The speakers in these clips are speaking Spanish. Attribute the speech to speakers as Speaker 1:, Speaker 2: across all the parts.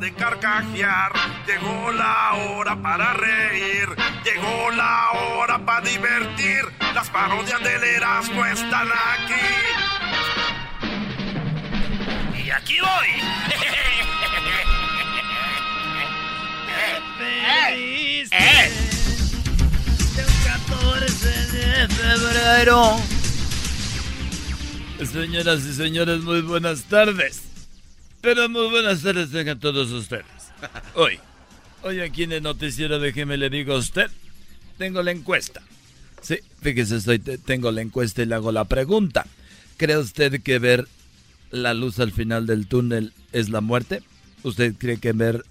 Speaker 1: De carcajear, llegó la hora para reír, llegó la hora para divertir. Las parodias del Erasmo están aquí. Y aquí voy.
Speaker 2: ¡Feliz! ¡Eh! 14 de febrero. Señoras y señores, muy buenas tardes. Pero muy buenas tardes tengan todos ustedes. Hoy, hoy aquí en el noticiero, déjeme le digo a usted, tengo la encuesta. Sí, fíjese, estoy, tengo la encuesta y le hago la pregunta. ¿Cree usted que ver la luz al final del túnel es la muerte? ¿Usted cree que ver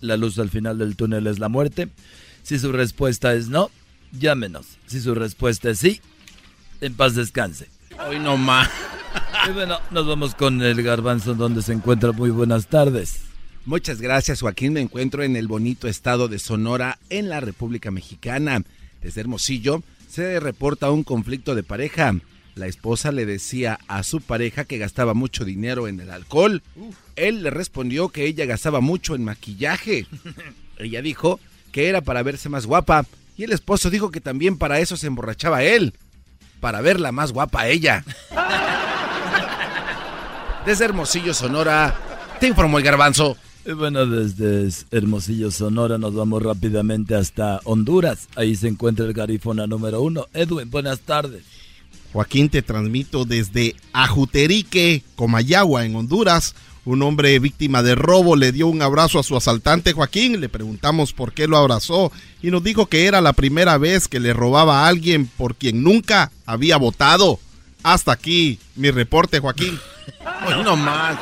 Speaker 2: la luz al final del túnel es la muerte? Si su respuesta es no, llámenos. Si su respuesta es sí, en paz descanse.
Speaker 3: Hoy no más.
Speaker 2: Y bueno, nos vamos con el garbanzo donde se encuentra. Muy buenas tardes.
Speaker 3: Muchas gracias, Joaquín. Me encuentro en el bonito estado de Sonora, en la República Mexicana. Desde Hermosillo se reporta un conflicto de pareja. La esposa le decía a su pareja que gastaba mucho dinero en el alcohol. Él le respondió que ella gastaba mucho en maquillaje. ella dijo que era para verse más guapa. Y el esposo dijo que también para eso se emborrachaba él. Para verla más guapa a ella. Desde Hermosillo, Sonora, te informó el garbanzo.
Speaker 2: Y bueno, desde Hermosillo, Sonora, nos vamos rápidamente hasta Honduras. Ahí se encuentra el garífona número uno. Edwin, buenas tardes.
Speaker 4: Joaquín, te transmito desde Ajuterique, Comayagua, en Honduras. Un hombre víctima de robo le dio un abrazo a su asaltante Joaquín. Le preguntamos por qué lo abrazó y nos dijo que era la primera vez que le robaba a alguien por quien nunca había votado. Hasta aquí mi reporte, Joaquín.
Speaker 3: Hoy no más.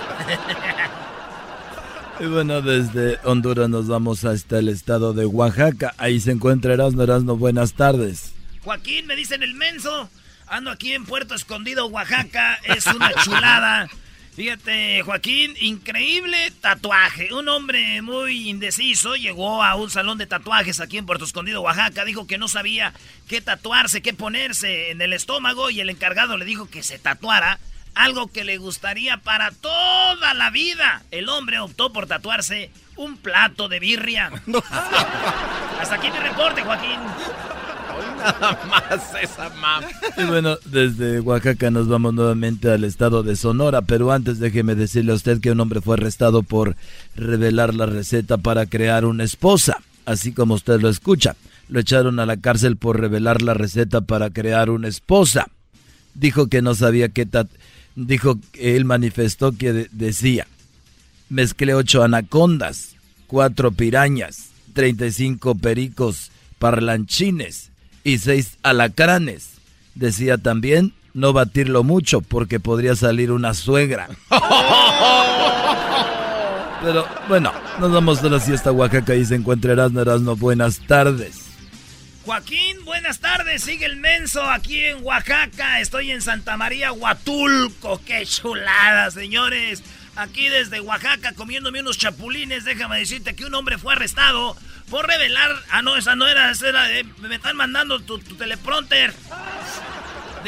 Speaker 2: Y bueno, desde Honduras nos vamos hasta el estado de Oaxaca. Ahí se encuentra Erasmo Erasmo. Buenas tardes.
Speaker 5: Joaquín, me dicen el menso. Ando aquí en Puerto Escondido, Oaxaca. Es una chulada. Fíjate, Joaquín, increíble tatuaje. Un hombre muy indeciso llegó a un salón de tatuajes aquí en Puerto Escondido, Oaxaca. Dijo que no sabía qué tatuarse, qué ponerse en el estómago y el encargado le dijo que se tatuara algo que le gustaría para toda la vida. El hombre optó por tatuarse un plato de birria. Hasta aquí mi reporte, Joaquín.
Speaker 3: Nada más esa map.
Speaker 2: Y bueno, desde Oaxaca nos vamos nuevamente al estado de Sonora, pero antes déjeme decirle a usted que un hombre fue arrestado por revelar la receta para crear una esposa, así como usted lo escucha. Lo echaron a la cárcel por revelar la receta para crear una esposa. Dijo que no sabía qué dijo que él manifestó que decía, mezclé ocho anacondas, cuatro pirañas, 35 pericos parlanchines y seis alacranes. Decía también no batirlo mucho porque podría salir una suegra. Pero bueno, nos vamos a la siesta Oaxaca y se encuentra Erasmo Erasmo. Buenas tardes.
Speaker 5: Joaquín, buenas tardes. Sigue el menso aquí en Oaxaca. Estoy en Santa María, Huatulco. Qué chulada, señores. Aquí desde Oaxaca comiéndome unos chapulines. Déjame decirte que un hombre fue arrestado por revelar. Ah, no, esa no era. Esa era me están mandando tu, tu teleprompter.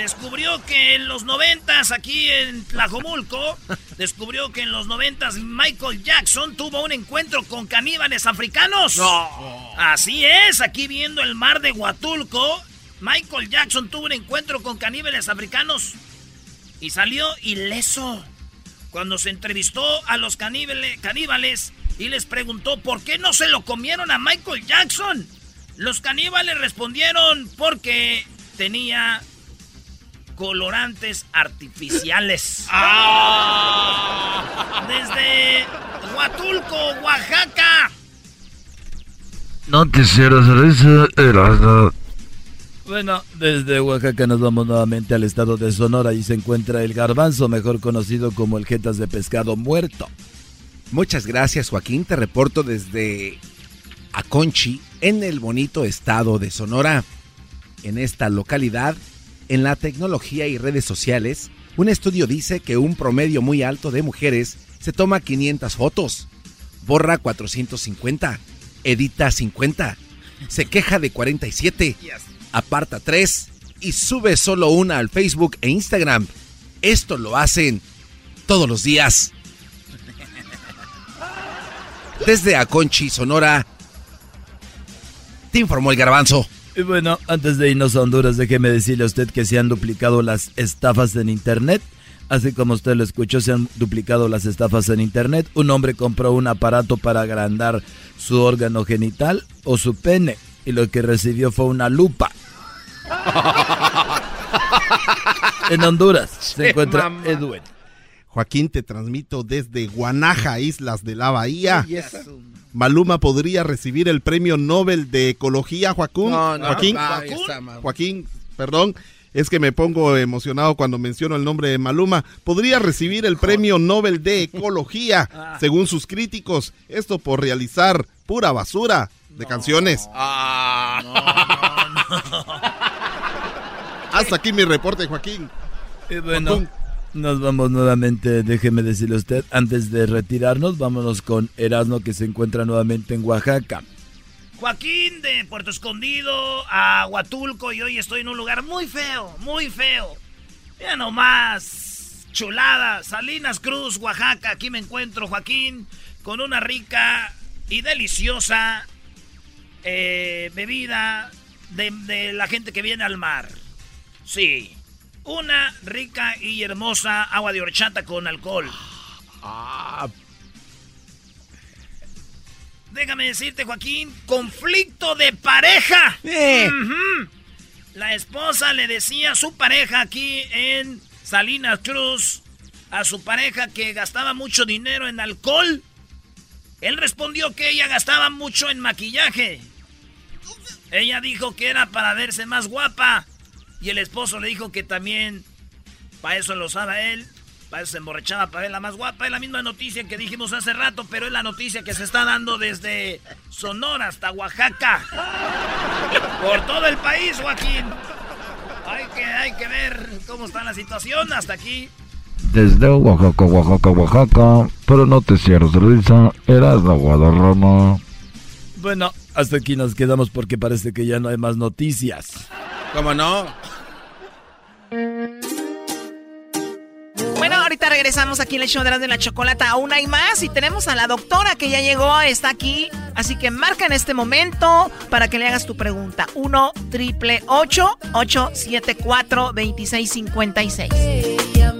Speaker 5: Descubrió que en los noventas, aquí en Tlajomulco, descubrió que en los noventas Michael Jackson tuvo un encuentro con caníbales africanos.
Speaker 3: No.
Speaker 5: Así es, aquí viendo el mar de Huatulco, Michael Jackson tuvo un encuentro con caníbales africanos. Y salió ileso. Cuando se entrevistó a los caníbales y les preguntó por qué no se lo comieron a Michael Jackson. Los caníbales respondieron porque tenía colorantes artificiales. Ah. Desde Huatulco, Oaxaca.
Speaker 2: Noticiero Cerveza Erasmo. Bueno, desde Oaxaca nos vamos nuevamente al estado de Sonora y se encuentra el garbanzo, mejor conocido como el jetas de pescado muerto.
Speaker 3: Muchas gracias Joaquín, te reporto desde Aconchi, en el bonito estado de Sonora. En esta localidad, en la tecnología y redes sociales, un estudio dice que un promedio muy alto de mujeres se toma 500 fotos, borra 450, edita 50, se queja de 47 aparta tres y sube solo una al Facebook e Instagram. Esto lo hacen todos los días. Desde Aconchi, Sonora, te informó el garbanzo.
Speaker 2: Y bueno, antes de irnos a Honduras, déjeme decirle a usted que se han duplicado las estafas en Internet. Así como usted lo escuchó, se han duplicado las estafas en Internet. Un hombre compró un aparato para agrandar su órgano genital o su pene y lo que recibió fue una lupa. en Honduras se encuentra Edwin.
Speaker 4: Joaquín, te transmito desde Guanaja, Islas de la Bahía. Maluma podría recibir el premio Nobel de Ecología, Joaquín. Joaquín, Joaquín, perdón. Es que me pongo emocionado cuando menciono el nombre de Maluma. Podría recibir el premio Nobel de Ecología, ah. según sus críticos. Esto por realizar pura basura de canciones. Ah. Hasta aquí mi reporte, Joaquín.
Speaker 2: Y bueno, nos vamos nuevamente, déjeme decirle usted, antes de retirarnos, vámonos con Erasmo que se encuentra nuevamente en Oaxaca.
Speaker 5: Joaquín de Puerto Escondido a Huatulco y hoy estoy en un lugar muy feo, muy feo. Mira nomás, chulada, Salinas Cruz, Oaxaca, aquí me encuentro, Joaquín, con una rica y deliciosa eh, bebida de, la gente que viene al mar. Sí, una rica y hermosa agua de horchata con alcohol. Ah. Déjame decirte, Joaquín, conflicto de pareja. La esposa le decía a su pareja aquí en Salinas Cruz, a su pareja que gastaba mucho dinero en alcohol. Él respondió que ella gastaba mucho en maquillaje. Ella dijo que era para verse más guapa. Y el esposo le dijo que también para eso lo usaba él. Para eso se emborrachaba para ver la más guapa. Es la misma noticia que dijimos hace rato, pero es la noticia que se está dando desde Sonora hasta Oaxaca. Por todo el país, Joaquín. Hay que, hay que ver cómo está la situación hasta aquí.
Speaker 2: Desde Oaxaca, Oaxaca, Oaxaca, pero no te cierres risa, eras de Guadarrama. Bueno, hasta aquí nos quedamos porque parece que ya no hay más noticias.
Speaker 3: ¿Cómo no?
Speaker 6: Regresamos aquí en el show de la chocolata. Aún hay más y tenemos a la doctora que ya llegó, está aquí. Así que marca en este momento para que le hagas tu pregunta. 1 triple 874 2656.